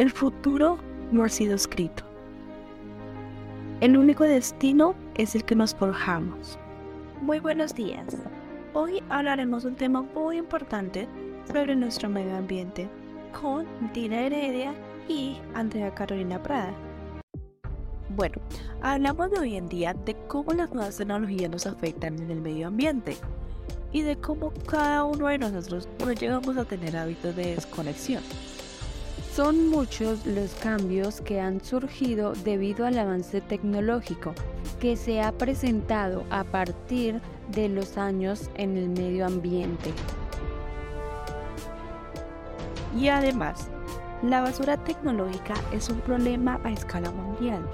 El futuro no ha sido escrito. El único destino es el que nos forjamos. Muy buenos días. Hoy hablaremos de un tema muy importante sobre nuestro medio ambiente con Dina Heredia y Andrea Carolina Prada. Bueno, hablamos de hoy en día de cómo las nuevas tecnologías nos afectan en el medio ambiente y de cómo cada uno de nosotros no llegamos a tener hábitos de desconexión. Son muchos los cambios que han surgido debido al avance tecnológico que se ha presentado a partir de los años en el medio ambiente. Y además, la basura tecnológica es un problema a escala mundial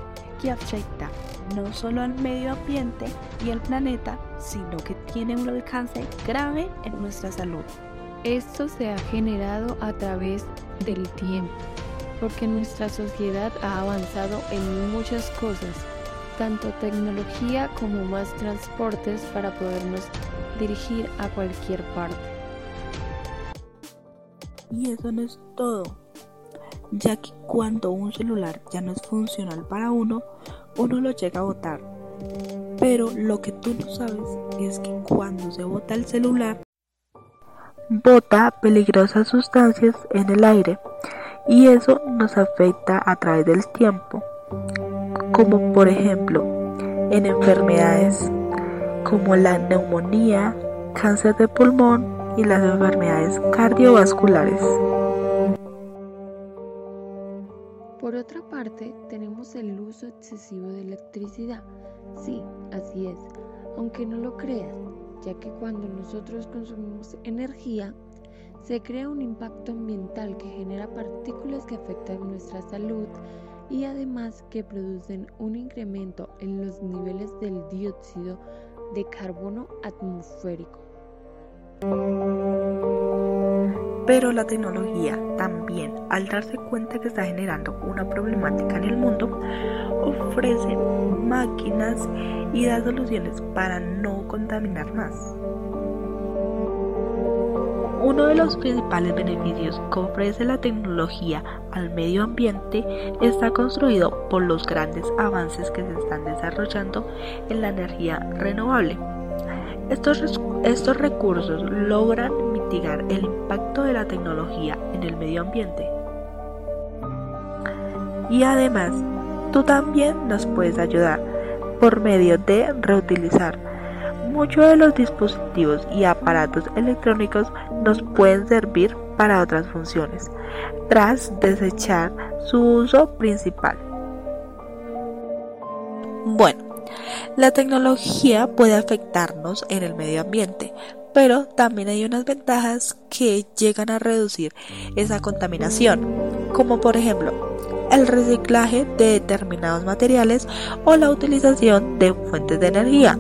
que afecta no solo al medio ambiente y al planeta, sino que tiene un alcance grave en nuestra salud. Esto se ha generado a través del tiempo, porque nuestra sociedad ha avanzado en muchas cosas, tanto tecnología como más transportes para podernos dirigir a cualquier parte. Y eso no es todo, ya que cuando un celular ya no es funcional para uno, uno lo llega a botar. Pero lo que tú no sabes es que cuando se bota el celular, bota peligrosas sustancias en el aire y eso nos afecta a través del tiempo, como por ejemplo en enfermedades como la neumonía, cáncer de pulmón y las enfermedades cardiovasculares. Por otra parte, tenemos el uso excesivo de electricidad. Sí, así es, aunque no lo creas, ya que cuando nosotros consumimos energía, se crea un impacto ambiental que genera partículas que afectan nuestra salud y además que producen un incremento en los niveles del dióxido de carbono atmosférico. Pero la tecnología también, al darse cuenta que está generando una problemática en el mundo, ofrece máquinas y da soluciones para no contaminar más. Uno de los principales beneficios que ofrece la tecnología al medio ambiente está construido por los grandes avances que se están desarrollando en la energía renovable. Estos, estos recursos logran el impacto de la tecnología en el medio ambiente. Y además, tú también nos puedes ayudar por medio de reutilizar. Muchos de los dispositivos y aparatos electrónicos nos pueden servir para otras funciones, tras desechar su uso principal. Bueno, la tecnología puede afectarnos en el medio ambiente, pero también hay unas ventajas que llegan a reducir esa contaminación, como por ejemplo el reciclaje de determinados materiales o la utilización de fuentes de energía.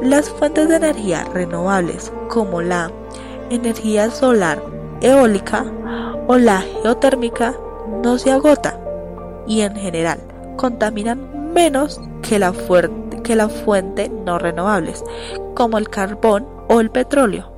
Las fuentes de energía renovables como la energía solar eólica o la geotérmica no se agota y en general contaminan menos que la, que la fuente no renovables, como el carbón o el petróleo.